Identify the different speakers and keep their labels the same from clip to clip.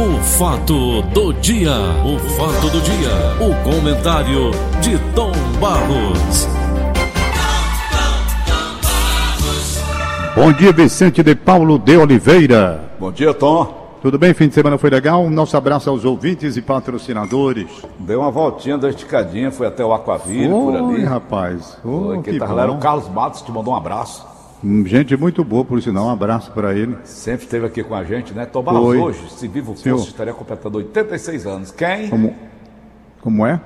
Speaker 1: O fato do dia, o fato do dia, o comentário de Tom Barros.
Speaker 2: Bom dia, Vicente de Paulo de Oliveira.
Speaker 3: Bom dia, Tom.
Speaker 2: Tudo bem? Fim de semana foi legal? Nosso abraço aos ouvintes e patrocinadores.
Speaker 3: Deu uma voltinha, uma esticadinha, foi até o Aquaville, por ali.
Speaker 2: Rapaz. Oh,
Speaker 3: Foi,
Speaker 2: que
Speaker 3: tava lá era o. Carlos Matos, te mandou um abraço.
Speaker 2: Gente muito boa, por sinal. Um abraço para ele.
Speaker 3: Sempre esteve aqui com a gente, né? Tom Barros,
Speaker 2: Foi.
Speaker 3: hoje, se vivo fosse, estaria completando 86 anos. Quem?
Speaker 2: Como, como é?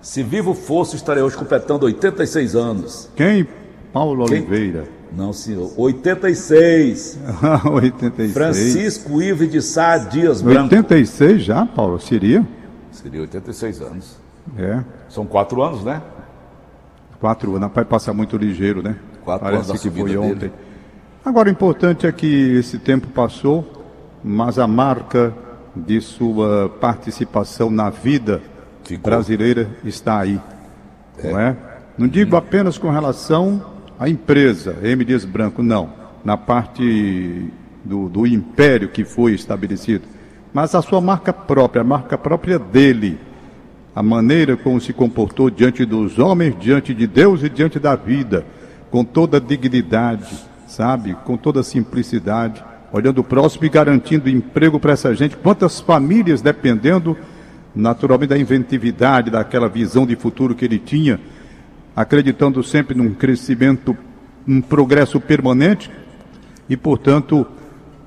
Speaker 3: Se vivo fosse, estaria hoje completando 86 anos.
Speaker 2: Quem? Paulo
Speaker 3: Quem?
Speaker 2: Oliveira.
Speaker 3: Não, senhor. 86.
Speaker 2: 86.
Speaker 3: Francisco Ives de Sá Dias Branco.
Speaker 2: 86 já, Paulo? Seria?
Speaker 3: Seria 86 anos.
Speaker 2: É.
Speaker 3: São quatro anos, né?
Speaker 2: Quatro anos. Vai passar muito ligeiro, né?
Speaker 3: Quatro
Speaker 2: Parece
Speaker 3: anos da
Speaker 2: que foi ontem.
Speaker 3: dele.
Speaker 2: Agora, o importante é que esse tempo passou, mas a marca de sua participação na vida
Speaker 3: Ficou.
Speaker 2: brasileira está aí. Não é? Não digo apenas com relação à empresa, M. Dias Branco, não. Na parte do, do império que foi estabelecido. Mas a sua marca própria, a marca própria dele. A maneira como se comportou diante dos homens, diante de Deus e diante da vida. Com toda dignidade, sabe? Com toda simplicidade. Olhando o próximo e garantindo emprego para essa gente. Quantas famílias dependendo naturalmente da inventividade, daquela visão de futuro que ele tinha, acreditando sempre num crescimento, um progresso permanente e, portanto,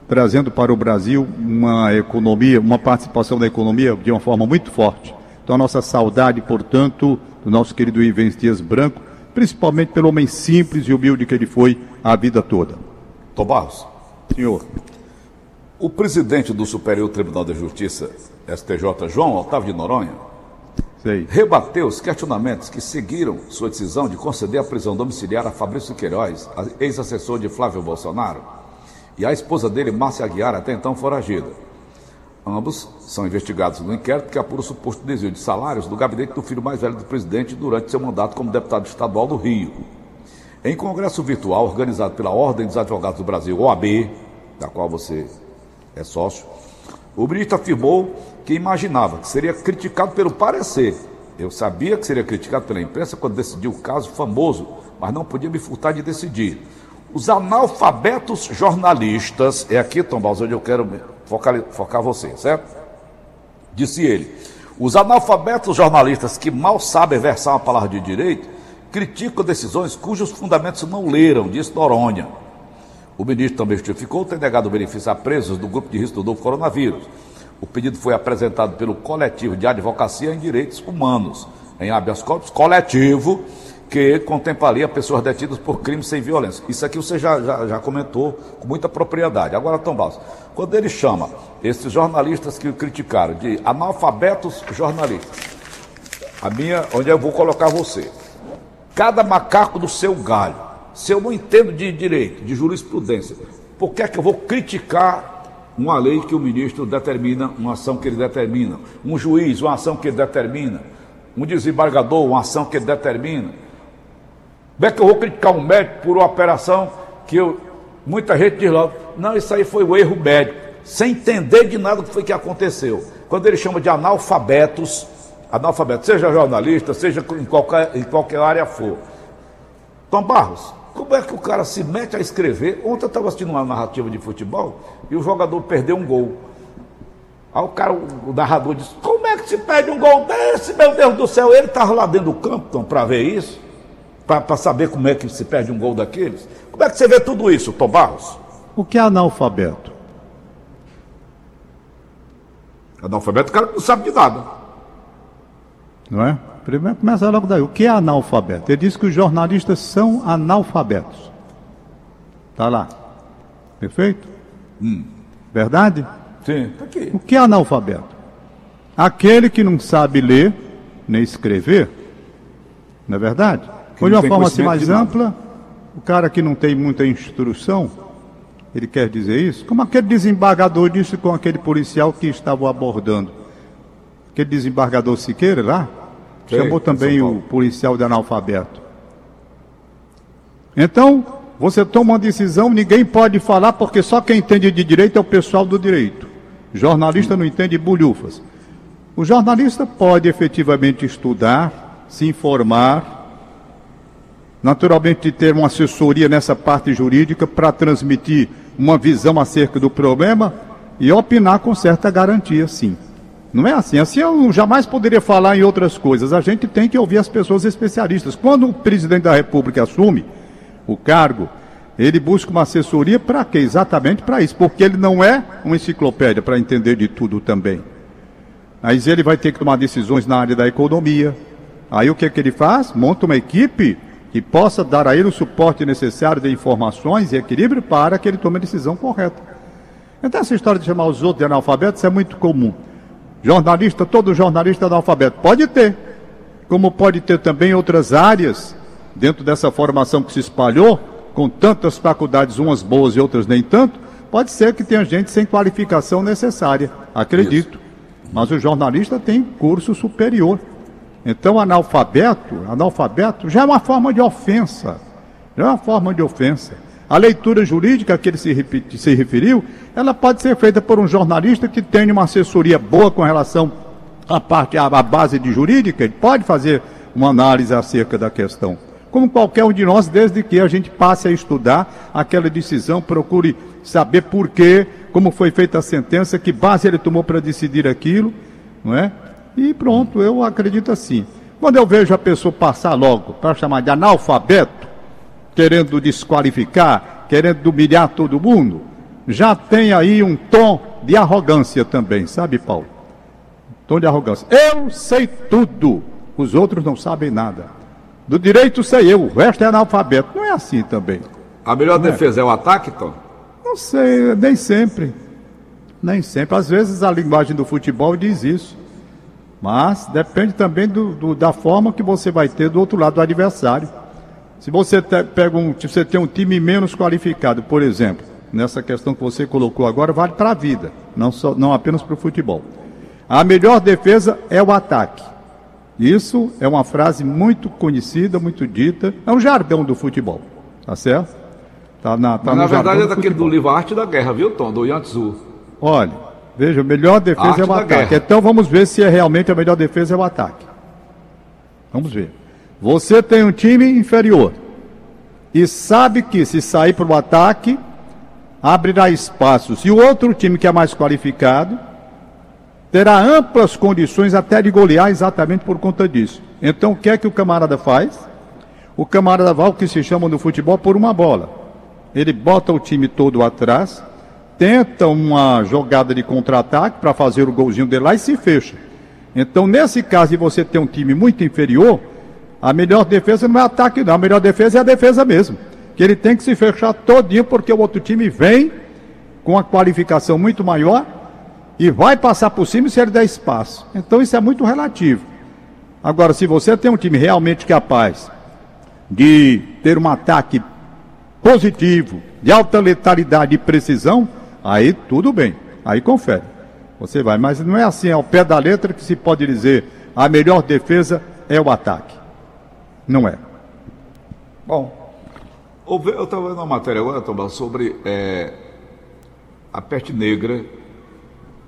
Speaker 2: trazendo para o Brasil uma economia, uma participação da economia de uma forma muito forte. Então, a nossa saudade, portanto, do nosso querido Ivens Dias Branco, principalmente pelo homem simples e humilde que ele foi a vida toda.
Speaker 3: Tom Barros.
Speaker 2: Senhor,
Speaker 3: O presidente do Superior Tribunal de Justiça, STJ, João Otávio de Noronha,
Speaker 2: sei.
Speaker 3: rebateu os questionamentos que seguiram sua decisão de conceder a prisão domiciliar a Fabrício Queiroz, ex-assessor de Flávio Bolsonaro, e a esposa dele, Márcia Aguiar, até então foragida. Ambos são investigados no inquérito que apura o suposto desvio de salários do gabinete do filho mais velho do presidente durante seu mandato como deputado estadual do Rio. Em congresso virtual organizado pela Ordem dos Advogados do Brasil, OAB, da qual você é sócio, o ministro afirmou que imaginava que seria criticado pelo parecer. Eu sabia que seria criticado pela imprensa quando decidiu o caso famoso, mas não podia me furtar de decidir. Os analfabetos jornalistas, é aqui, Tom Balzo, onde eu quero focar, focar você, certo? Disse ele: os analfabetos jornalistas que mal sabem versar uma palavra de direito criticam decisões cujos fundamentos não leram, disse Noronha. O ministro também justificou ter negado benefício a presos do grupo de risco do novo coronavírus. O pedido foi apresentado pelo coletivo de advocacia em direitos humanos, em habeas corpus coletivo, que contemplaria pessoas detidas por crimes sem violência. Isso aqui você já, já, já comentou com muita propriedade. Agora, Tom Barros, quando ele chama esses jornalistas que o criticaram de analfabetos jornalistas, a minha, onde eu vou colocar você, cada macaco do seu galho. Se eu não entendo de direito, de jurisprudência, por que é que eu vou criticar uma lei que o ministro determina, uma ação que ele determina, um juiz, uma ação que ele determina, um desembargador, uma ação que ele determina? Como é que eu vou criticar um médico por uma operação que eu, muita gente diz logo, não, isso aí foi o erro médico, sem entender de nada o que foi que aconteceu. Quando ele chama de analfabetos, analfabetos, seja jornalista, seja em qualquer, em qualquer área for. Tom Barros, como é que o cara se mete a escrever? Ontem eu estava assistindo uma narrativa de futebol e o jogador perdeu um gol. Aí o cara, o narrador disse, como é que se perde um gol desse, meu Deus do céu? Ele estava lá dentro do campo, Tom, para ver isso? Para saber como é que se perde um gol daqueles? Como é que você vê tudo isso, Tom Barros?
Speaker 2: o que é analfabeto?
Speaker 3: Analfabeto, o cara não sabe de nada.
Speaker 2: Não é? Primeiro começa logo daí. O que é analfabeto? Ele diz que os jornalistas são analfabetos. Tá lá. Perfeito? Verdade?
Speaker 3: Sim, tá aqui.
Speaker 2: O que é analfabeto? Aquele que não sabe ler nem escrever. Não é verdade?
Speaker 3: Que
Speaker 2: Ou de uma forma assim mais ampla, o cara que não tem muita instrução, ele quer dizer isso? Como aquele desembargador disse com aquele policial que estava abordando. Aquele desembargador Siqueira lá,
Speaker 3: Sei,
Speaker 2: chamou também o policial de analfabeto. Então, você toma uma decisão, ninguém pode falar, porque só quem entende de direito é o pessoal do direito. Jornalista não entende bulhufas. O jornalista pode efetivamente estudar, se informar, naturalmente ter uma assessoria nessa parte jurídica para transmitir uma visão acerca do problema e opinar com certa garantia, sim. Não é assim. Assim eu jamais poderia falar em outras coisas. A gente tem que ouvir as pessoas especialistas. Quando o presidente da República assume o cargo, ele busca uma assessoria para quê? Exatamente para isso. Porque ele não é uma enciclopédia para entender de tudo também. Mas ele vai ter que tomar decisões na área da economia. Aí o que, é que ele faz? Monta uma equipe que possa dar a ele o suporte necessário de informações e equilíbrio para que ele tome a decisão correta. Então essa história de chamar os outros de analfabetos é muito comum. Jornalista, todo jornalista é analfabeto. Pode ter. Como pode ter também outras áreas dentro dessa formação que se espalhou, com tantas faculdades, umas boas e outras nem tanto, pode ser que tenha gente sem qualificação necessária. Acredito. Isso. Mas o jornalista tem curso superior. Então, analfabeto, analfabeto já é uma forma de ofensa. Já é uma forma de ofensa. A leitura jurídica que ele se, se referiu, ela pode ser feita por um jornalista que tenha uma assessoria boa com relação à parte, à, à base de jurídica, ele pode fazer uma análise acerca da questão. Como qualquer um de nós, desde que a gente passe a estudar aquela decisão, procure saber por quê, como foi feita a sentença, que base ele tomou para decidir aquilo, não é? E pronto, eu acredito assim. Quando eu vejo a pessoa passar logo para chamar de analfabeto, querendo desqualificar, querendo humilhar todo mundo, já tem aí um tom de arrogância também, sabe, Paulo? Tom de arrogância. Eu sei tudo, os outros não sabem nada. Do direito sei eu, o resto é analfabeto. Não é assim também.
Speaker 3: A melhor não é. defesa é. é o ataque, Tom?
Speaker 2: Não sei, nem sempre. Nem sempre. Às vezes a linguagem do futebol diz isso. Mas depende também do, do, da forma que você vai ter do outro lado do adversário. Se você te, pega um, se você tem um time menos qualificado, por exemplo, nessa questão que você colocou agora, vale para a vida, não, só, não apenas para o futebol. A melhor defesa é o ataque. Isso é uma frase muito conhecida, muito dita, é um jargão do futebol, tá certo?
Speaker 3: Tá na, tá na verdade é daquele do livro Arte da Guerra, viu, Tom? Do Yantzu.
Speaker 2: Olha, Veja, a melhor defesa a é o ataque. Guerra. Então vamos ver se é realmente a melhor defesa é o ataque. Vamos ver. Você tem um time inferior e sabe que se sair para o ataque, abrirá espaços. E o outro time que é mais qualificado terá amplas condições até de golear exatamente por conta disso. Então o que é que o camarada faz? O camarada vai o que se chama no futebol por uma bola. Ele bota o time todo atrás, tenta uma jogada de contra-ataque para fazer o golzinho dele lá e se fecha. Então, nesse caso de você ter um time muito inferior, a melhor defesa não é ataque, não. A melhor defesa é a defesa mesmo. Que ele tem que se fechar todinho, porque o outro time vem com uma qualificação muito maior e vai passar por cima se ele der espaço. Então, isso é muito relativo. Agora, se você tem um time realmente capaz de ter um ataque positivo, de alta letalidade e precisão, Aí tudo bem, aí confere. Você vai, mas não é assim, ao pé da letra que se pode dizer a melhor defesa é o ataque. Não é.
Speaker 3: Bom, eu estava vendo uma matéria agora, Tomás, sobre é, a peste negra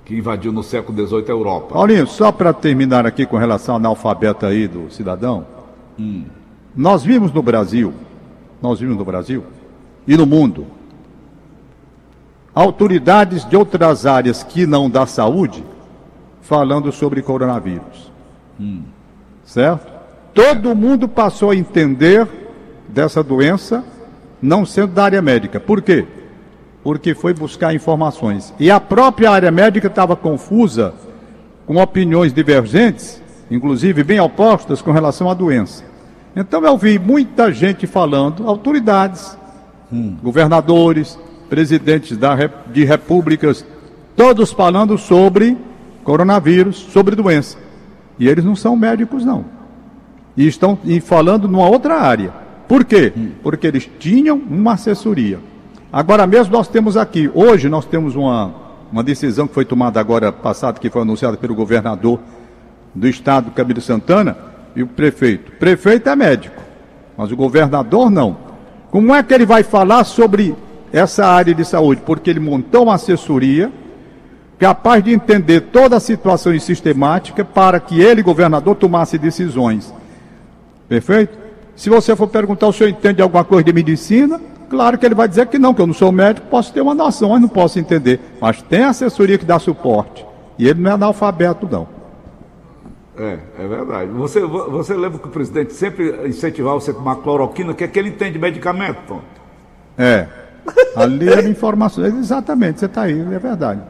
Speaker 3: que invadiu no século XVIII a Europa.
Speaker 2: Paulinho, só para terminar aqui com relação ao analfabeto aí do cidadão, hum. nós vimos no Brasil, nós vimos no Brasil e no mundo autoridades de outras áreas que não da saúde falando sobre coronavírus. Hum. Certo? Todo mundo passou a entender dessa doença, não sendo da área médica. Por quê? Porque foi buscar informações. E a própria área médica estava confusa, com opiniões divergentes, inclusive bem opostas com relação à doença. Então eu vi muita gente falando, autoridades, hum. governadores, presidentes da, de repúblicas, todos falando sobre coronavírus, sobre doença. E eles não são médicos, não. E estão falando numa outra área. Por quê? Porque eles tinham uma assessoria. Agora mesmo nós temos aqui, hoje nós temos uma, uma decisão que foi tomada agora passada, que foi anunciada pelo governador do estado, Camilo Santana, e o prefeito. O prefeito é médico, mas o governador não. Como é que ele vai falar sobre essa área de saúde, porque ele montou uma assessoria capaz de entender toda a situação e sistemática para que ele, governador, tomasse decisões. Perfeito? Se você for perguntar o senhor entende alguma coisa de medicina, claro que ele vai dizer que não, que eu não sou médico, posso ter uma noção, mas não posso entender. Mas tem assessoria que dá suporte. E ele não é analfabeto, não.
Speaker 3: É, é verdade. Você, você lembra que o presidente sempre incentivava você a tomar cloroquina, que é que ele entende de medicamento, Tom?
Speaker 2: É. Ali era informações. Exatamente, você está aí, é verdade.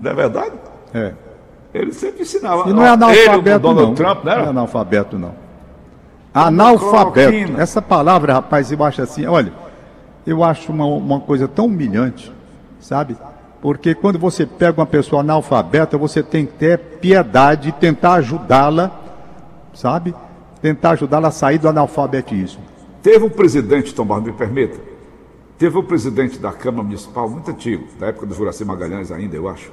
Speaker 3: Não é verdade?
Speaker 2: É.
Speaker 3: Ele sempre ensinava.
Speaker 2: E não é analfabeto,
Speaker 3: ele, Donald
Speaker 2: não.
Speaker 3: Trump, né?
Speaker 2: Não é analfabeto, não. Analfabeto. Essa palavra, rapaz, eu acho assim, olha, eu acho uma, uma coisa tão humilhante, sabe? Porque quando você pega uma pessoa analfabeta, você tem que ter piedade e tentar ajudá-la, sabe? Tentar ajudá-la a sair do analfabetismo.
Speaker 3: Teve um presidente, Tom Barros, me permita. Teve um presidente da Câmara Municipal, muito antigo, da época do Juraci Magalhães ainda, eu acho.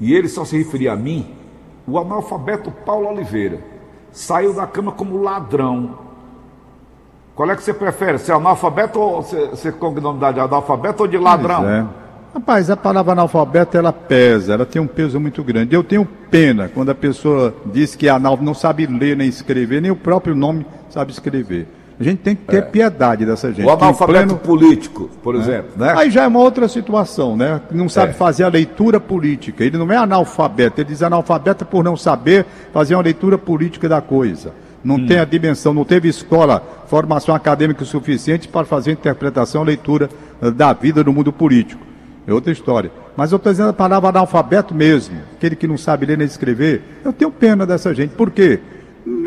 Speaker 3: E ele só se referia a mim, o analfabeto Paulo Oliveira. Saiu da Câmara como ladrão. Qual é que você prefere? Ser analfabeto ou ser, ser cognome de analfabeto ou de ladrão?
Speaker 2: É. Rapaz, a palavra analfabeto ela pesa, ela tem um peso muito grande. Eu tenho pena quando a pessoa diz que é analfabeto, não sabe ler nem escrever, nem o próprio nome sabe escrever. A gente tem que ter piedade dessa gente.
Speaker 3: O analfabeto
Speaker 2: pleno-
Speaker 3: político, por exemplo, né?
Speaker 2: Aí já é uma outra situação, né? Não sabe
Speaker 3: É.
Speaker 2: fazer a leitura política. Ele não é analfabeto, ele diz analfabeto por não saber fazer uma leitura política da coisa. Não
Speaker 3: Hum.
Speaker 2: tem a dimensão, não teve escola, formação acadêmica suficiente para fazer interpretação, leitura eh, da vida no mundo político. É outra história. Mas eu estou dizendo a palavra analfabeto mesmo, aquele que não sabe ler nem escrever. Eu tenho pena dessa gente. Por quê?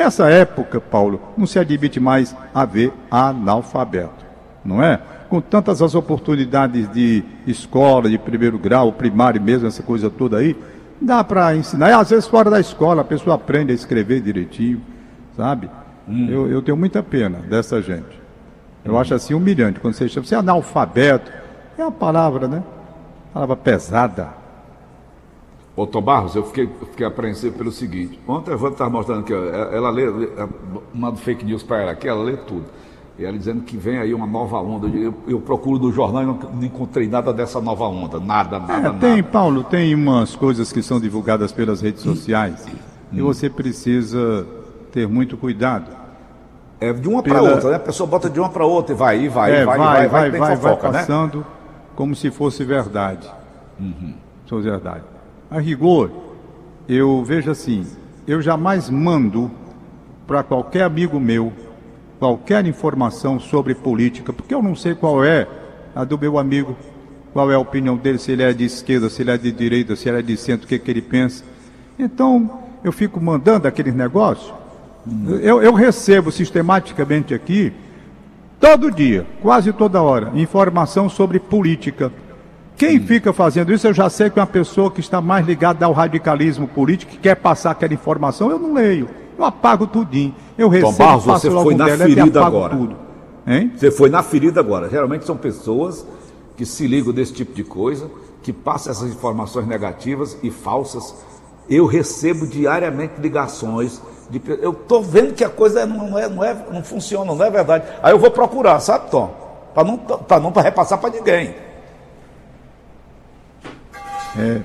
Speaker 2: Nessa época, Paulo, não se admite mais haver analfabeto não é? Com tantas as oportunidades de escola, de primeiro grau, primário mesmo, essa coisa toda aí, dá para ensinar. E às vezes fora da escola a pessoa aprende a escrever direitinho, sabe? Eu, eu tenho muita pena dessa gente. Eu acho assim humilhante quando você chama, você é analfabeto, é uma palavra, né? Palavra pesada.
Speaker 3: Ô Tom Barros, eu fiquei, fiquei apreensivo pelo seguinte. Ontem a Evandro estava mostrando que ela lê, manda fake news para ela aqui, ela lê tudo. E ela dizendo que vem aí uma nova onda. Eu, procuro no jornal e não, não encontrei nada dessa nova onda. Nada, nada,
Speaker 2: É,
Speaker 3: nada.
Speaker 2: tem, Paulo, tem umas coisas que são divulgadas pelas redes sociais e você precisa ter muito cuidado.
Speaker 3: É de uma para
Speaker 2: Pela-
Speaker 3: outra, né? A pessoa bota de uma para outra e vai, e vai,
Speaker 2: É,
Speaker 3: e vai,
Speaker 2: vai,
Speaker 3: e vai,
Speaker 2: vai,
Speaker 3: tem
Speaker 2: vai, vai
Speaker 3: fofoca, né?
Speaker 2: passando como se fosse verdade. Se fosse verdade. A rigor, eu vejo assim, eu jamais mando para qualquer amigo meu qualquer informação sobre política, porque eu não sei qual é a do meu amigo, qual é a opinião dele, se ele é de esquerda, se ele é de direita, se ele é de centro, o que, que ele pensa. Então, eu fico mandando aqueles negócios. Eu, eu recebo sistematicamente aqui Todo dia, quase toda hora, informação sobre política. Quem fica fazendo isso, eu já sei que é uma pessoa que está mais ligada ao radicalismo político, que quer passar aquela informação, eu não leio. Eu apago tudinho. Eu recebo,
Speaker 3: Barros,
Speaker 2: passo
Speaker 3: você foi na
Speaker 2: e
Speaker 3: ferida agora.
Speaker 2: tudo. Hein?
Speaker 3: Você foi na ferida agora. Geralmente são pessoas que se ligam desse tipo de coisa, que passam essas informações negativas e falsas. Eu recebo diariamente ligações. De, eu estou vendo que a coisa não, não é, não, é, não funciona, não é verdade. Aí eu vou procurar, sabe, Tom? Para não, pra não pra repassar para ninguém.
Speaker 2: É.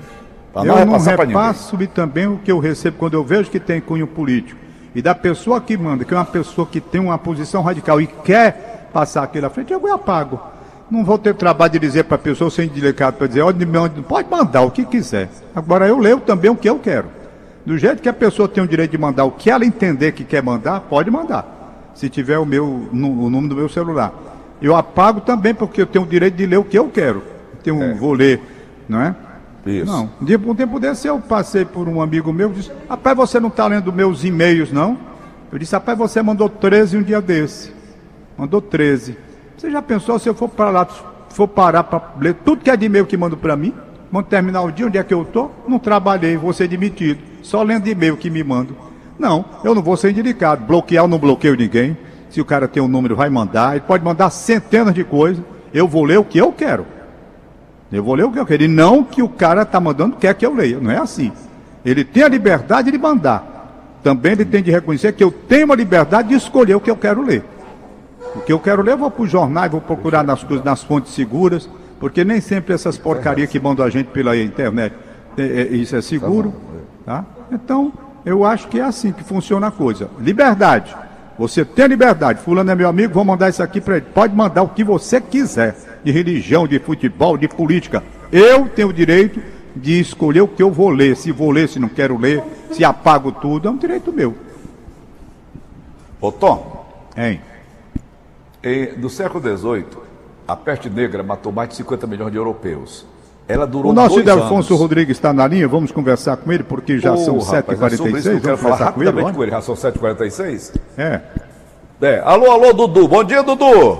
Speaker 2: Eu não repasso-me também o que eu recebo quando eu vejo que tem cunho político. E da pessoa que manda, que é uma pessoa que tem uma posição radical e quer passar aquilo à frente, eu apago. Não vou ter trabalho de dizer para a pessoa sem delicado para dizer, onde, onde, pode mandar o que quiser. Agora eu leio também o que eu quero. Do jeito que a pessoa tem o direito de mandar o que ela entender que quer mandar, pode mandar. Se tiver o meu o número do meu celular. Eu apago também porque eu tenho o direito de ler o que eu quero. Tenho,
Speaker 3: É.
Speaker 2: Vou ler, não é?
Speaker 3: Isso.
Speaker 2: Não. Um, dia, um tempo desse eu passei por um amigo meu e disse, rapaz, você não está lendo meus e-mails, não? Eu disse, rapaz, você mandou 13 um dia desse. Mandou 13. Você já pensou se eu for para lá, for parar para ler tudo que é de e-mail que mando para mim? Quando terminar o dia, onde é que eu estou? Não trabalhei, vou ser demitido. Só lendo e-mail que me mando. Não, eu não vou ser indelicado. Bloquear, eu não bloqueio ninguém. Se o cara tem um número, vai mandar. Ele pode mandar centenas de coisas. Eu vou ler o que eu quero. Eu vou ler o que eu quero. E não que o cara está mandando quer que eu leia. Não é assim. Ele tem a liberdade de mandar. Também ele tem de reconhecer que eu tenho a liberdade de escolher o que eu quero ler. O que eu quero ler, eu vou para os jornais, vou procurar nas, nas fontes seguras, porque nem sempre essas porcarias que mandam a gente pela internet. é, é, isso é seguro. Tá? Então, eu acho que é assim que funciona a coisa. Liberdade. Você tem liberdade. Fulano é meu amigo, vou mandar isso aqui para ele. Pode mandar o que você quiser. De religião, de futebol, de política. Eu tenho o direito de escolher o que eu vou ler. Se vou ler, se não quero ler, se apago tudo, é um direito meu.
Speaker 3: Ô Tom.
Speaker 2: Hein?
Speaker 3: no século XVIII, a peste negra matou mais de 50 milhões de europeus. Ela durou
Speaker 2: O nosso
Speaker 3: anos.
Speaker 2: Rodrigues está na linha, vamos conversar com ele, porque já
Speaker 3: Ô,
Speaker 2: são
Speaker 3: rapaz, é
Speaker 2: 7h46.
Speaker 3: Eu quero
Speaker 2: Vamos
Speaker 3: falar
Speaker 2: com ele,
Speaker 3: com ele, já são 7h46.
Speaker 2: É.
Speaker 3: É. Alô, alô, Dudu. Bom dia, Dudu.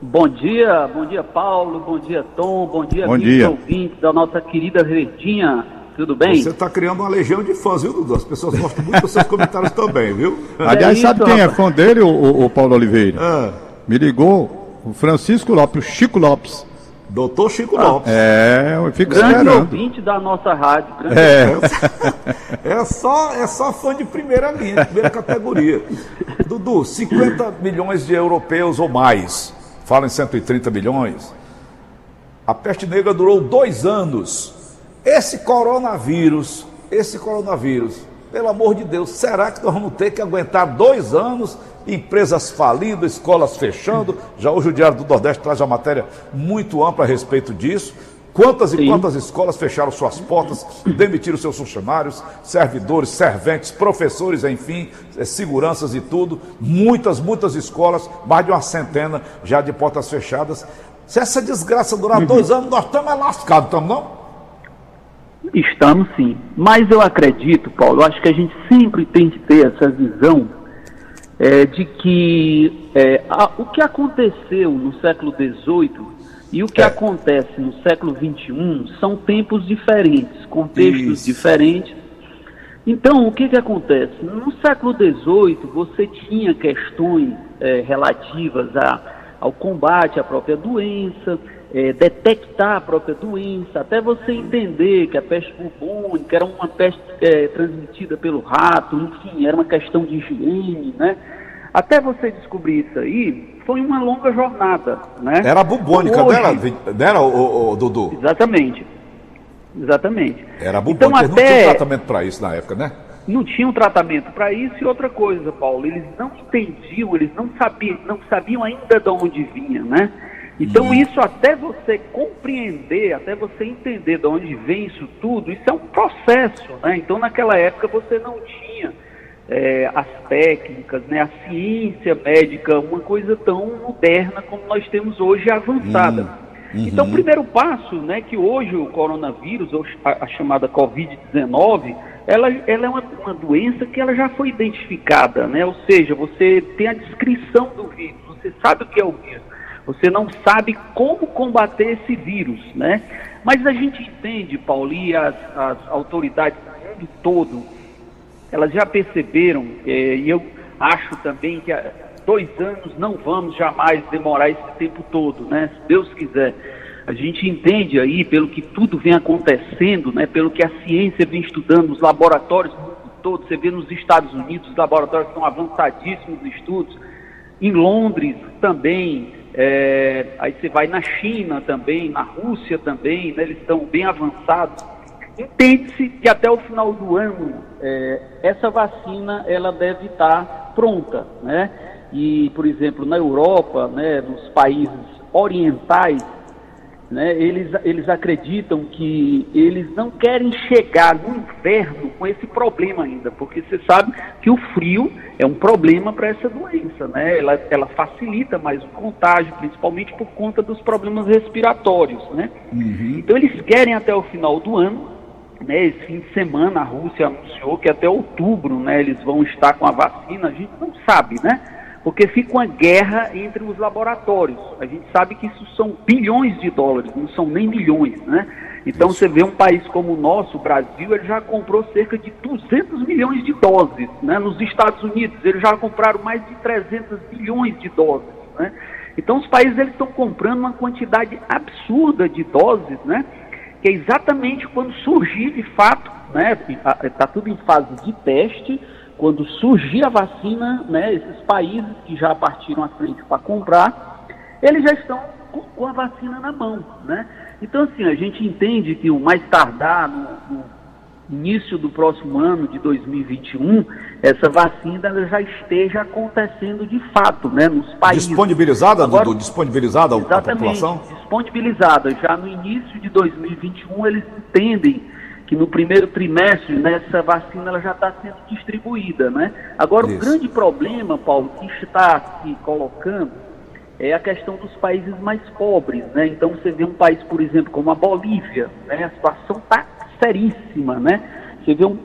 Speaker 4: Bom dia, bom dia Paulo, bom dia Tom, bom dia
Speaker 2: Bom dia.
Speaker 4: ouvintes da nossa querida Verdinha, tudo bem?
Speaker 3: Você está criando uma legião de fãs, viu, Dudu? As pessoas gostam muito dos seus comentários também, viu?
Speaker 2: Aliás,
Speaker 4: É
Speaker 2: sabe
Speaker 4: isso,
Speaker 2: quem é fã dele, o, o- o Paulo Oliveira?
Speaker 3: Ah,
Speaker 2: Me ligou o Francisco Lopes, o Chico Lopes.
Speaker 3: Doutor Chico Lopes.
Speaker 2: É, eu fico
Speaker 4: Grande
Speaker 2: esperando.
Speaker 4: ouvinte da nossa rádio, grande
Speaker 2: É,
Speaker 3: É só, é só fã de primeira linha, de primeira categoria. Dudu, 50 milhões de europeus ou mais, falam em 130 milhões. A peste negra durou dois anos. Esse coronavírus, esse coronavírus, pelo amor de Deus, será que nós vamos ter que aguentar dois anos? Empresas falindo, escolas fechando. Já hoje o Diário do Nordeste traz uma matéria muito ampla a respeito disso. Quantas e
Speaker 4: Sim.
Speaker 3: quantas escolas fecharam suas portas, demitiram seus funcionários, servidores, serventes, professores, enfim, eh, seguranças e tudo. Muitas, muitas escolas, mais de uma centena já de portas fechadas. Se essa desgraça durar dois anos, nós estamos lascados, estamos não?
Speaker 4: Estamos sim. Mas eu acredito, Paulo, acho que a gente sempre tem que ter essa visão é, de que é, a- o que aconteceu no século XVIII e o que
Speaker 3: É.
Speaker 4: acontece no século XXI são tempos diferentes, contextos
Speaker 3: Isso.
Speaker 4: diferentes. Então, o que, que acontece? No século XVIII, você tinha questões eh, relativas a, ao combate à própria doença, eh, detectar a própria doença, até você entender que a peste bubônica era uma peste eh, transmitida pelo rato, enfim, era uma questão de higiene, né? Até você descobrir isso aí, foi uma longa jornada, né?
Speaker 3: Era bubônica
Speaker 4: Hoje-
Speaker 3: dela, dela o, Dudu?
Speaker 4: Exatamente. Exatamente.
Speaker 3: Era
Speaker 4: Então,
Speaker 3: bubônica, eles não tinham
Speaker 4: até-
Speaker 3: tratamento para isso na época, né?
Speaker 4: não tinha um tratamento para isso e outra coisa, Paulo, eles não entendiam, eles não sabiam, não sabiam ainda de onde vinha, né? Então isso até você compreender, até você entender de onde vem isso tudo, isso é um processo, né? Então naquela época você não tinha eh, as técnicas, né? A ciência médica, uma coisa tão moderna como nós temos hoje avançada. Então, o primeiro passo, né, que hoje o coronavírus, ou a, a chamada Covid-19, ela, ela é uma, uma doença que ela já foi identificada, né? Ou seja, você tem a descrição do vírus, você sabe o que é o vírus, você não sabe como combater esse vírus, né? Mas a gente entende, Paulo, e as, as autoridades do mundo todo, elas já perceberam, eh, e eu acho também que há dois anos não vamos jamais demorar esse tempo todo, né? Se Deus quiser. A gente entende aí, pelo que tudo vem acontecendo, né? Pelo que a ciência vem estudando, os laboratórios no mundo todo, você vê nos Estados Unidos, os laboratórios estão avançadíssimos estudos, em Londres também, é, aí você vai na China também, na Rússia também, né? Eles estão bem avançados. Entende-se que até o final do ano é, essa vacina ela deve estar pronta, né? E, por exemplo, na Europa, né, nos países orientais, né, eles, eles acreditam que eles não querem chegar no inverno com esse problema ainda, porque você sabe que o frio é um problema para essa doença, né? Ela, ela facilita mais o contágio, principalmente por conta dos problemas respiratórios, né? Então eles querem até o final do ano, né? Esse fim de semana a Rússia anunciou que até outubro, né, eles vão estar com a vacina. A gente não sabe, né? Porque fica uma guerra entre os laboratórios. A gente sabe que isso são bilhões de dólares, não são nem milhões, né? Então você vê um país como o nosso, o Brasil, ele já comprou cerca de 200 milhões de doses, né? Nos Estados Unidos, eles já compraram mais de 300 milhões de doses, né? Então os países eles estão comprando uma quantidade absurda de doses, né? Que é exatamente quando surgir de fato, né? Está tudo em fase de teste. Quando surgir a vacina, né? Esses países que já partiram à frente para comprar, eles já estão com, a vacina na mão, né? Então, assim, a gente entende que o mais tardar, no, no início do próximo ano, de 2021, essa vacina já esteja acontecendo de fato, né, nos países.
Speaker 3: Disponibilizada, Agora, Dudu? Disponibilizada à população?
Speaker 4: disponibilizada. Já no início de 2021, eles entendem que no primeiro trimestre né, essa vacina ela já está sendo distribuída, né? Agora, Isso. o grande problema, Paulo, que está se colocando é a questão dos países mais pobres, né? Então, você vê um país, por exemplo, como a Bolívia, né? A situação está seríssima, né? Você vê um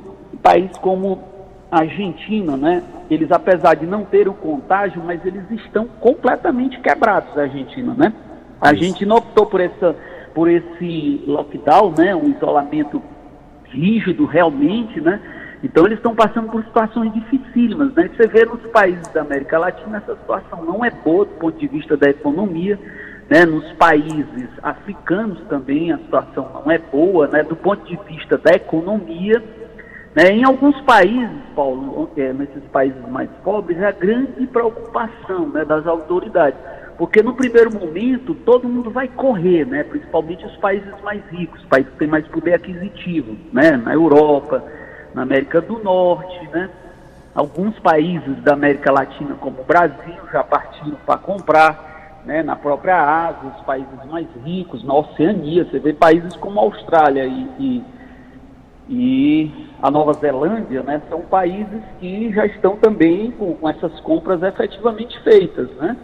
Speaker 4: país como a Argentina, né? Eles, apesar de não ter o contágio, mas eles estão completamente quebrados, a Argentina, né? A Argentina optou por, essa, por esse lockdown, né? Um isolamento rígido realmente, né? Então eles estão passando por situações dificílimas, né? Você vê nos países da América Latina essa situação não é boa do ponto de vista da economia, né? Nos países africanos também a situação não é boa, né? Do ponto de vista da economia, né? Em alguns países, Paulo, é, nesses países mais pobres, é a grande preocupação, né? Das autoridades porque no primeiro momento todo mundo vai correr, né? principalmente os países mais ricos, os países que têm mais poder aquisitivo, né? na Europa, na América do Norte, né? Alguns países da América Latina, como o Brasil, já partiram para comprar, né? Na própria Ásia, os países mais ricos, na Oceania, você vê países como a Austrália e, e, e a Nova Zelândia, né? São países que já estão também com, com essas compras efetivamente feitas, né?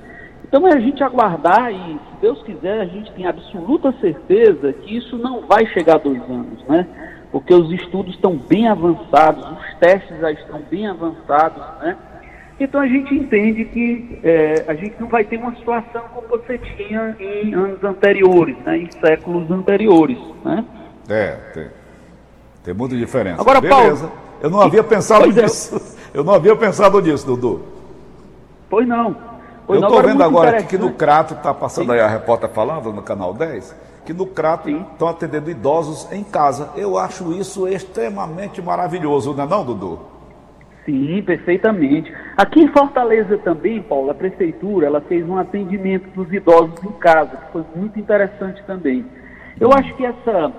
Speaker 4: Então é a gente aguardar e, se Deus quiser, a gente tem absoluta certeza que isso não vai chegar a dois anos, né? Porque os estudos estão bem avançados, os testes já estão bem avançados, né? Então a gente entende que é, a gente não vai ter uma situação como você tinha em anos anteriores, né? em séculos anteriores, né?
Speaker 3: É, tem, tem muita diferença. Agora, Beleza. Paulo, eu não havia pensado é. nisso. É. Eu não havia pensado nisso, Dudu.
Speaker 4: Pois não.
Speaker 3: Eu estou vendo agora que no Crato, está passando Sim. aí a repórter falando no canal 10, que no Crato estão atendendo idosos em casa. Eu acho isso extremamente maravilhoso, não é não, Dudu?
Speaker 4: Sim, perfeitamente. Aqui em Fortaleza também, Paulo, a prefeitura ela fez um atendimento dos idosos em casa, que foi muito interessante também. Eu acho que essa,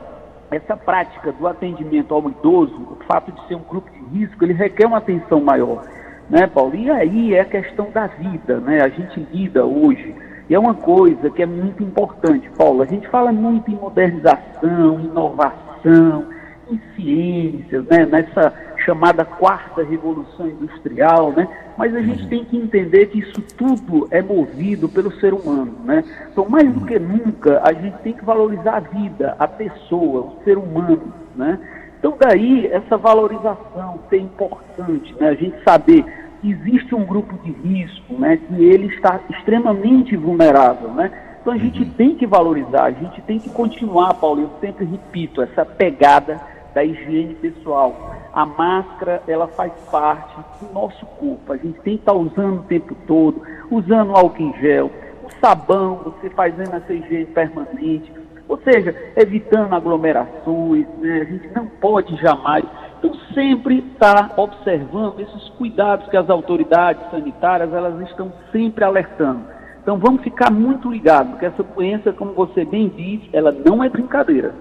Speaker 4: essa prática do atendimento ao idoso, o fato de ser um grupo de risco, ele requer uma atenção maior né, Paulo? E aí é a questão da vida, né? A gente lida hoje. E é uma coisa que é muito importante, Paulo. A gente fala muito em modernização, inovação, em ciências, né? Nessa chamada quarta revolução industrial, né? Mas a gente tem que entender que isso tudo é movido pelo ser humano, né? Então, mais do que nunca, a gente tem que valorizar a vida, a pessoa, o ser humano, né? Então, daí, essa valorização ser importante, né? A gente saber existe um grupo de risco, né? Que ele está extremamente vulnerável, né? Então, a gente uhum. tem que valorizar, a gente tem que continuar, Paulo, eu sempre repito, essa pegada da higiene pessoal. A máscara, ela faz parte do nosso corpo. A gente tem que estar usando o tempo todo, usando álcool em gel, o sabão, você fazendo essa higiene permanente, ou seja, evitando aglomerações, né? a gente não pode jamais. Então, sempre estar tá observando esses cuidados que as autoridades sanitárias elas estão sempre alertando. Então, vamos ficar muito ligados, porque essa doença, como você bem diz, ela não é brincadeira.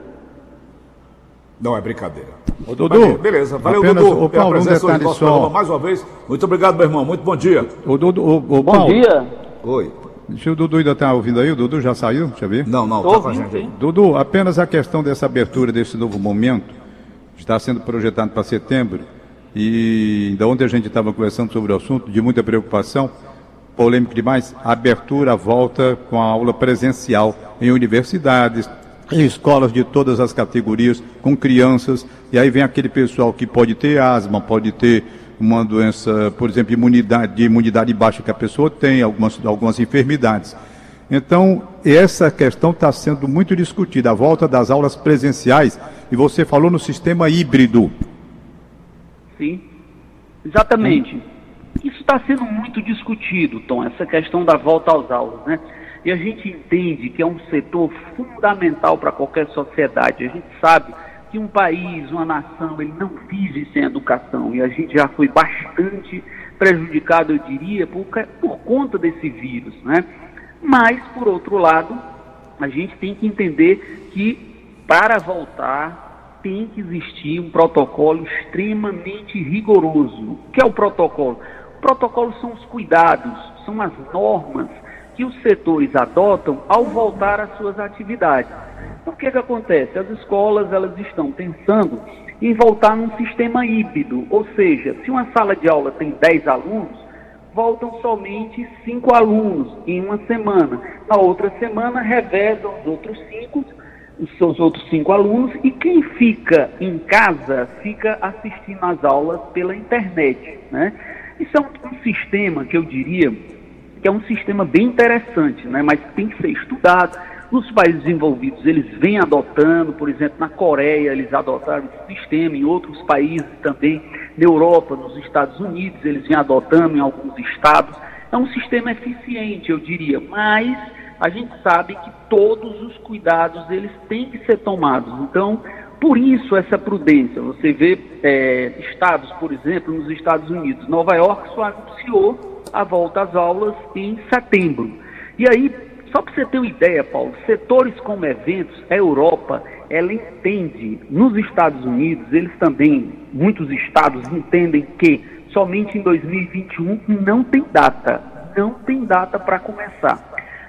Speaker 3: Não é brincadeira. Ô, Dudu, beleza, valeu, apenas, Dudu.
Speaker 2: Ô, Paulo, um detalhe só.
Speaker 3: mais uma vez. Muito obrigado, meu irmão. Muito bom dia.
Speaker 2: Ô, Dudu, ô, ô,
Speaker 4: bom dia.
Speaker 3: Oi.
Speaker 2: Deixa o Dudu ainda estar tá ouvindo aí, o Dudu já saiu, deixa eu ver.
Speaker 3: Não, não, está gente aí.
Speaker 2: Dudu, apenas a questão dessa abertura desse novo momento, está sendo projetado para setembro, e ainda ontem a gente estava conversando sobre o assunto, de muita preocupação, polêmico demais, abertura, volta com a aula presencial em universidades, em escolas de todas as categorias, com crianças, e aí vem aquele pessoal que pode ter asma, pode ter uma doença, por exemplo, imunidade, de imunidade baixa que a pessoa tem, algumas, algumas enfermidades. Então, essa questão está sendo muito discutida, a volta das aulas presenciais, e você falou no sistema híbrido.
Speaker 4: Sim, exatamente. Isso está sendo muito discutido, Tom, essa questão da volta às aulas, né? E a gente entende que é um setor fundamental para qualquer sociedade. A gente sabe que um país, uma nação, ele não vive sem educação. E a gente já foi bastante prejudicado, eu diria, por, por conta desse vírus, né? Mas, por outro lado, a gente tem que entender que para voltar tem que existir um protocolo extremamente rigoroso. O que é o protocolo? O protocolo são os cuidados, são as normas que os setores adotam ao voltar às suas atividades. O que, que acontece? As escolas elas estão pensando em voltar num sistema híbrido, ou seja, se uma sala de aula tem 10 alunos, voltam somente 5 alunos em uma semana. Na outra semana, revezam os outros 5, os seus outros 5 alunos, e quem fica em casa fica assistindo às aulas pela internet. Né? Isso é um, um sistema que eu diria que é um sistema bem interessante, né? mas tem que ser estudado nos países desenvolvidos, eles vêm adotando, por exemplo, na Coreia, eles adotaram esse sistema, em outros países também, na Europa, nos Estados Unidos, eles vêm adotando em alguns estados. É um sistema eficiente, eu diria, mas a gente sabe que todos os cuidados eles têm que ser tomados. Então, por isso essa prudência. Você vê é, estados, por exemplo, nos Estados Unidos, Nova York só anunciou a volta às aulas em setembro. E aí só para você ter uma ideia, Paulo, setores como eventos, a Europa, ela entende, nos Estados Unidos, eles também, muitos estados entendem que somente em 2021 não tem data, não tem data para começar.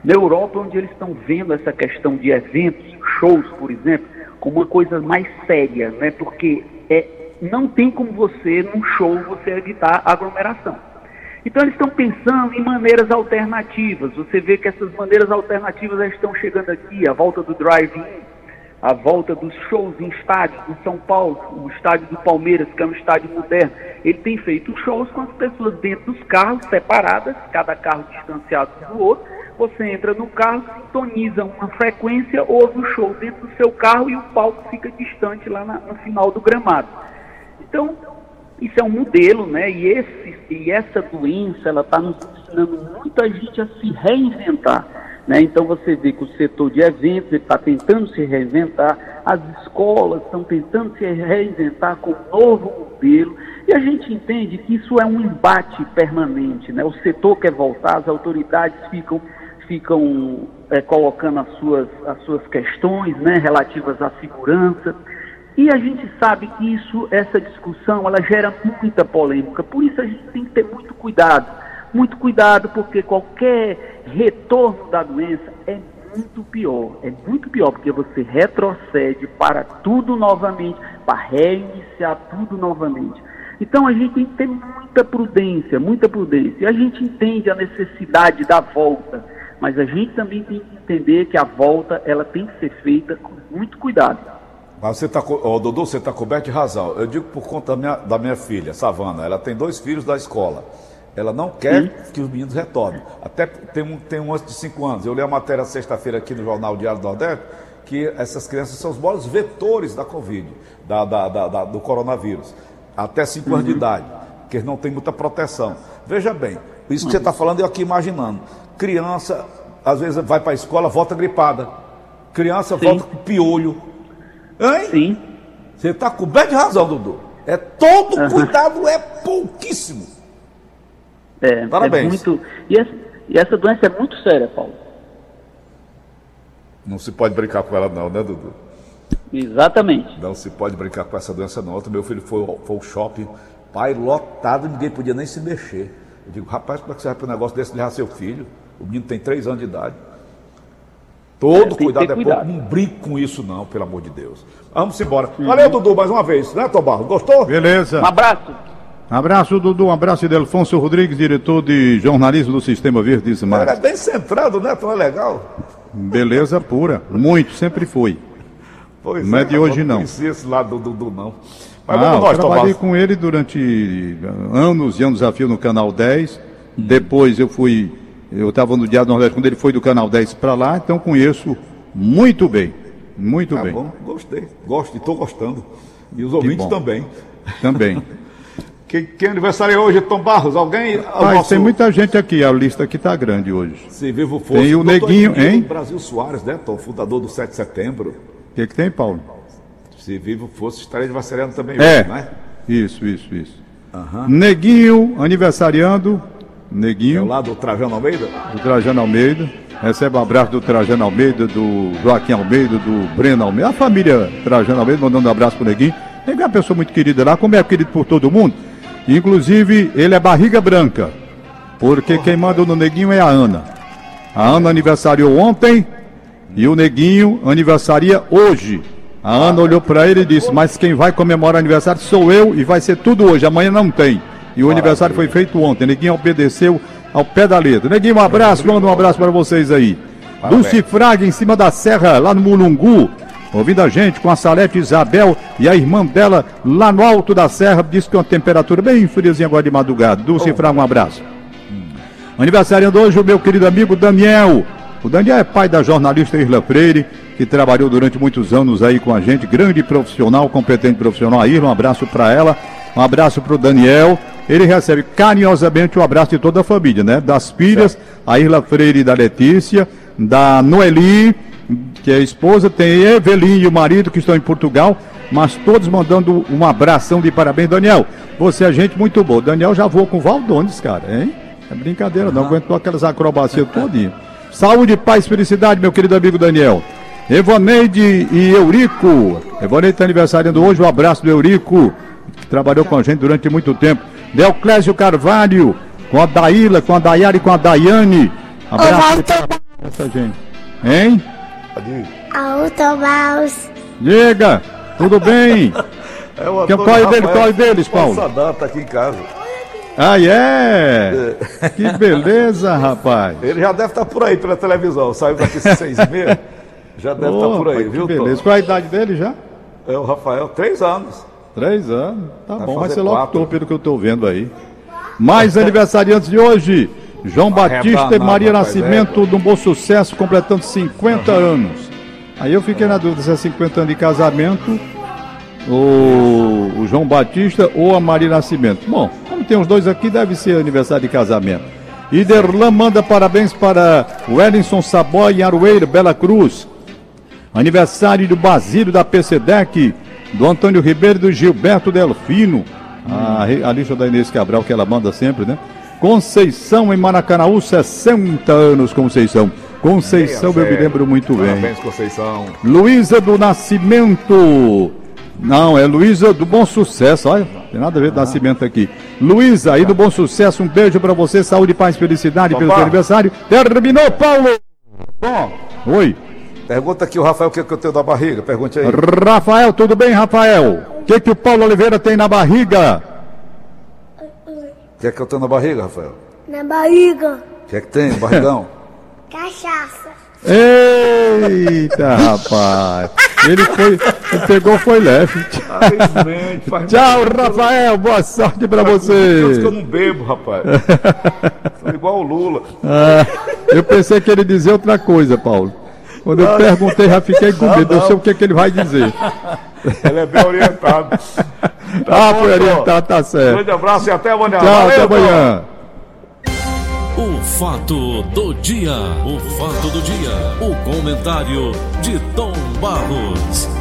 Speaker 4: Na Europa, onde eles estão vendo essa questão de eventos, shows, por exemplo, como uma coisa mais séria, né? Porque é, não tem como você, num show, você evitar aglomeração. Então eles estão pensando em maneiras alternativas. Você vê que essas maneiras alternativas estão chegando aqui, a volta do drive-in, a volta dos shows em estádios do São Paulo, o estádio do Palmeiras, que é um estádio moderno. Ele tem feito shows com as pessoas dentro dos carros, separadas, cada carro distanciado do outro. Você entra no carro, sintoniza uma frequência, ouve o show dentro do seu carro e o palco fica distante lá na, no final do gramado. Então, isso é um modelo, né? E, esse, e essa doença, ela está nos ensinando muita gente a se reinventar. Né? Então você vê que o setor de eventos está tentando se reinventar, as escolas estão tentando se reinventar com um novo modelo, e a gente entende que isso é um embate permanente. Né? O setor quer voltar, as autoridades ficam, ficam é, colocando as suas, as suas questões né, relativas à segurança. E a gente sabe que isso, essa discussão, ela gera muita polêmica. Por isso a gente tem que ter muito cuidado. Muito cuidado, porque qualquer retorno da doença é muito pior. É muito pior, porque você retrocede para tudo novamente, para reiniciar tudo novamente. Então a gente tem que ter muita prudência, muita prudência. E a gente entende a necessidade da volta, mas a gente também tem que entender que a volta ela tem que ser feita com muito cuidado.
Speaker 3: Mas você está, oh, Dudu, você está coberto de razão. Eu digo por conta da minha, da minha filha, Savana. Ela tem dois filhos da escola. Ela não quer Sim. que os meninos retornem. Até tem um, tem um antes de cinco anos. Eu li a matéria sexta-feira aqui no Jornal Diário do Nordeste que essas crianças são os maiores vetores da Covid, da, da, da, do coronavírus. Até cinco uhum. anos de uhum. idade, que eles não têm muita proteção. Veja bem, isso que você está falando, eu aqui imaginando. Criança, às vezes, vai para a escola, volta gripada. Criança Sim. volta com piolho Hein?
Speaker 4: Sim.
Speaker 3: Você está coberto de razão, Dudu. É todo uhum. cuidado é pouquíssimo.
Speaker 4: É, Parabéns. É muito... e, essa, e essa doença é muito séria, Paulo.
Speaker 3: Não se pode brincar com ela não, né, Dudu?
Speaker 4: Exatamente.
Speaker 3: Não se pode brincar com essa doença não. Outro meu filho foi, foi ao shopping, pai lotado, ninguém podia nem se mexer. Eu digo, rapaz, como é que você vai para um negócio desse de seu filho? O menino tem três anos de idade. Todo é, cuidado é cuidado. pouco. Não brinque com isso, não, pelo amor de Deus. Vamos embora. Uhum. Valeu, Dudu, mais uma vez, né, Tobarro? Gostou?
Speaker 2: Beleza.
Speaker 4: Um abraço.
Speaker 2: Abraço, Dudu. Um abraço de Alfonso Rodrigues, diretor de jornalismo do Sistema Verde Mar.
Speaker 3: É bem centrado, né? Tão legal.
Speaker 2: Beleza pura. Muito, sempre foi.
Speaker 3: Pois
Speaker 2: não é, é de hoje, não. Não
Speaker 3: esse lado do Dudu, não.
Speaker 2: Mas ah, vamos nós, trabalhei com ele durante anos e anos a fio no Canal 10. Depois eu fui eu estava no Diário do Nordeste quando ele foi do Canal 10 para lá, então conheço muito bem. Muito
Speaker 3: tá
Speaker 2: bem.
Speaker 3: Bom, gostei. Gosto e estou gostando. E os ouvintes também.
Speaker 2: Também.
Speaker 3: quem, quem aniversário hoje, Tom Barros? Alguém?
Speaker 2: Mas nosso... tem muita gente aqui, a lista aqui está grande hoje.
Speaker 3: Se vivo fosse.
Speaker 2: Tem o Neguinho, hein?
Speaker 3: Brasil Soares, né, Tom? Fundador do 7 de setembro.
Speaker 2: O que, que tem, Paulo?
Speaker 3: Se vivo fosse, estaria aniversariando também
Speaker 2: é. hoje, né? Isso, isso, isso. Uhum. Neguinho, aniversariando. Neguinho. É
Speaker 3: lá do Trajano Almeida?
Speaker 2: Do Trajano Almeida. Recebe um abraço do Trajano Almeida, do Joaquim Almeida, do Breno Almeida, a família Trajano Almeida, mandando um abraço pro Neguinho. Neguinho é uma pessoa muito querida lá, como é querido por todo mundo. Inclusive, ele é barriga branca, porque quem manda no Neguinho é a Ana. A Ana aniversariou ontem e o Neguinho aniversaria hoje. A Ana olhou para ele e disse: Mas quem vai comemorar aniversário sou eu e vai ser tudo hoje, amanhã não tem. E o aniversário foi feito ontem. Neguinho obedeceu ao pé da letra. Neguinho, um abraço, manda um abraço para vocês aí. Dulce Fraga, em cima da serra, lá no Mulungu, ouvindo a gente com a Salete Isabel e a irmã dela lá no alto da serra, diz que uma temperatura bem friozinha agora de madrugada. Dulce Fraga, um abraço. Aniversariando hoje o meu querido amigo Daniel. O Daniel é pai da jornalista Irla Freire, que trabalhou durante muitos anos aí com a gente, grande profissional, competente profissional. A Irla, um abraço para ela, um abraço para o Daniel. Ele recebe carinhosamente o abraço de toda a família, né? Das filhas, a Irla Freire e da Letícia, da Noeli, que é a esposa, tem Evelyn e o marido que estão em Portugal, mas todos mandando um abração de parabéns. Daniel, você é gente muito boa. Daniel já voou com o Valdones, cara, hein? É brincadeira, não aguentou aquelas acrobacias todinho. Saúde, paz, felicidade, meu querido amigo Daniel. Evaneide e Eurico. Evaneide está aniversariando hoje, um abraço do Eurico, que trabalhou com a gente durante muito tempo. Deoclésio Carvalho, com a Daíla, com a Dayara e com a Daiane. Abraço para essa gente. Hein?
Speaker 5: Autobaus.
Speaker 2: Diga, tudo bem?
Speaker 3: É o
Speaker 2: Que-
Speaker 3: Antônio
Speaker 2: qual é dele? Qual é deles, Paulo?
Speaker 3: Sadar tá aqui em casa.
Speaker 2: Ah, é? Que beleza, rapaz.
Speaker 3: Ele já deve estar por aí pela televisão. Saiu daqui seis meses. Já deve estar
Speaker 2: Ô,
Speaker 3: por aí,
Speaker 2: rapaz,
Speaker 3: viu,
Speaker 2: que
Speaker 3: Tom?
Speaker 2: beleza. Qual é a idade dele já?
Speaker 3: É o Rafael, três anos.
Speaker 2: Três anos. Tá
Speaker 3: Vai
Speaker 2: bom, vai ser
Speaker 3: quatro.
Speaker 2: pelo que eu tô vendo aí. Mais aniversariantes de hoje. João Batista e Maria
Speaker 3: rapaz,
Speaker 2: Nascimento do Bom Sucesso, completando 50 anos. Aí eu fiquei na dúvida se é 50 anos de casamento, o, o João Batista ou a Maria Nascimento. Bom, como tem os dois aqui, deve ser aniversário de casamento. Iderlan manda parabéns para o Edson Saboy em Aroeira, Bela Cruz. Aniversário do Basílio da PCDEC, do Antônio Ribeiro e do Gilberto Delfino. A, a lista da Inês Cabral que ela manda sempre, né? Conceição em Maracanaú, 60 anos, Conceição. Conceição, eu me lembro muito bem.
Speaker 3: Parabéns, Conceição.
Speaker 2: Luísa do Nascimento. Não, é Luísa do Bom Sucesso. Olha, tem nada a ver com Nascimento aqui. Luísa aí do Bom Sucesso, um beijo pra você. Saúde, paz, felicidade pelo
Speaker 3: Opa.
Speaker 2: seu aniversário. Terminou, Paulo!
Speaker 3: Bom,
Speaker 2: Oi.
Speaker 3: Pergunta aqui o Rafael o que, que eu tenho da barriga. Pergunte aí.
Speaker 2: Rafael, tudo bem, Rafael? O que, que o Paulo Oliveira tem na barriga?
Speaker 3: O que é que eu tenho na barriga, Rafael?
Speaker 5: Na barriga.
Speaker 3: O que é que tem, barrigão?
Speaker 5: Cachaça.
Speaker 2: Eita, rapaz. Ele foi, ele pegou, foi leve. Tchau, Rafael. Boa sorte pra
Speaker 3: Deus que eu
Speaker 2: você.
Speaker 3: não bebo, rapaz. Sou igual o Lula.
Speaker 2: Ah, eu pensei que ele dizia outra coisa, Paulo. Quando eu perguntei, já fiquei com medo. Eu sei o que, que ele vai dizer.
Speaker 3: Ele é bem orientado.
Speaker 2: Ah,
Speaker 3: bom,
Speaker 2: foi orientado, tá certo.
Speaker 3: Grande abraço e até amanhã.
Speaker 2: Tchau, até
Speaker 3: Valeu, Tom.
Speaker 2: amanhã.
Speaker 1: O fato do dia, o fato do dia, o comentário de Tom Barros.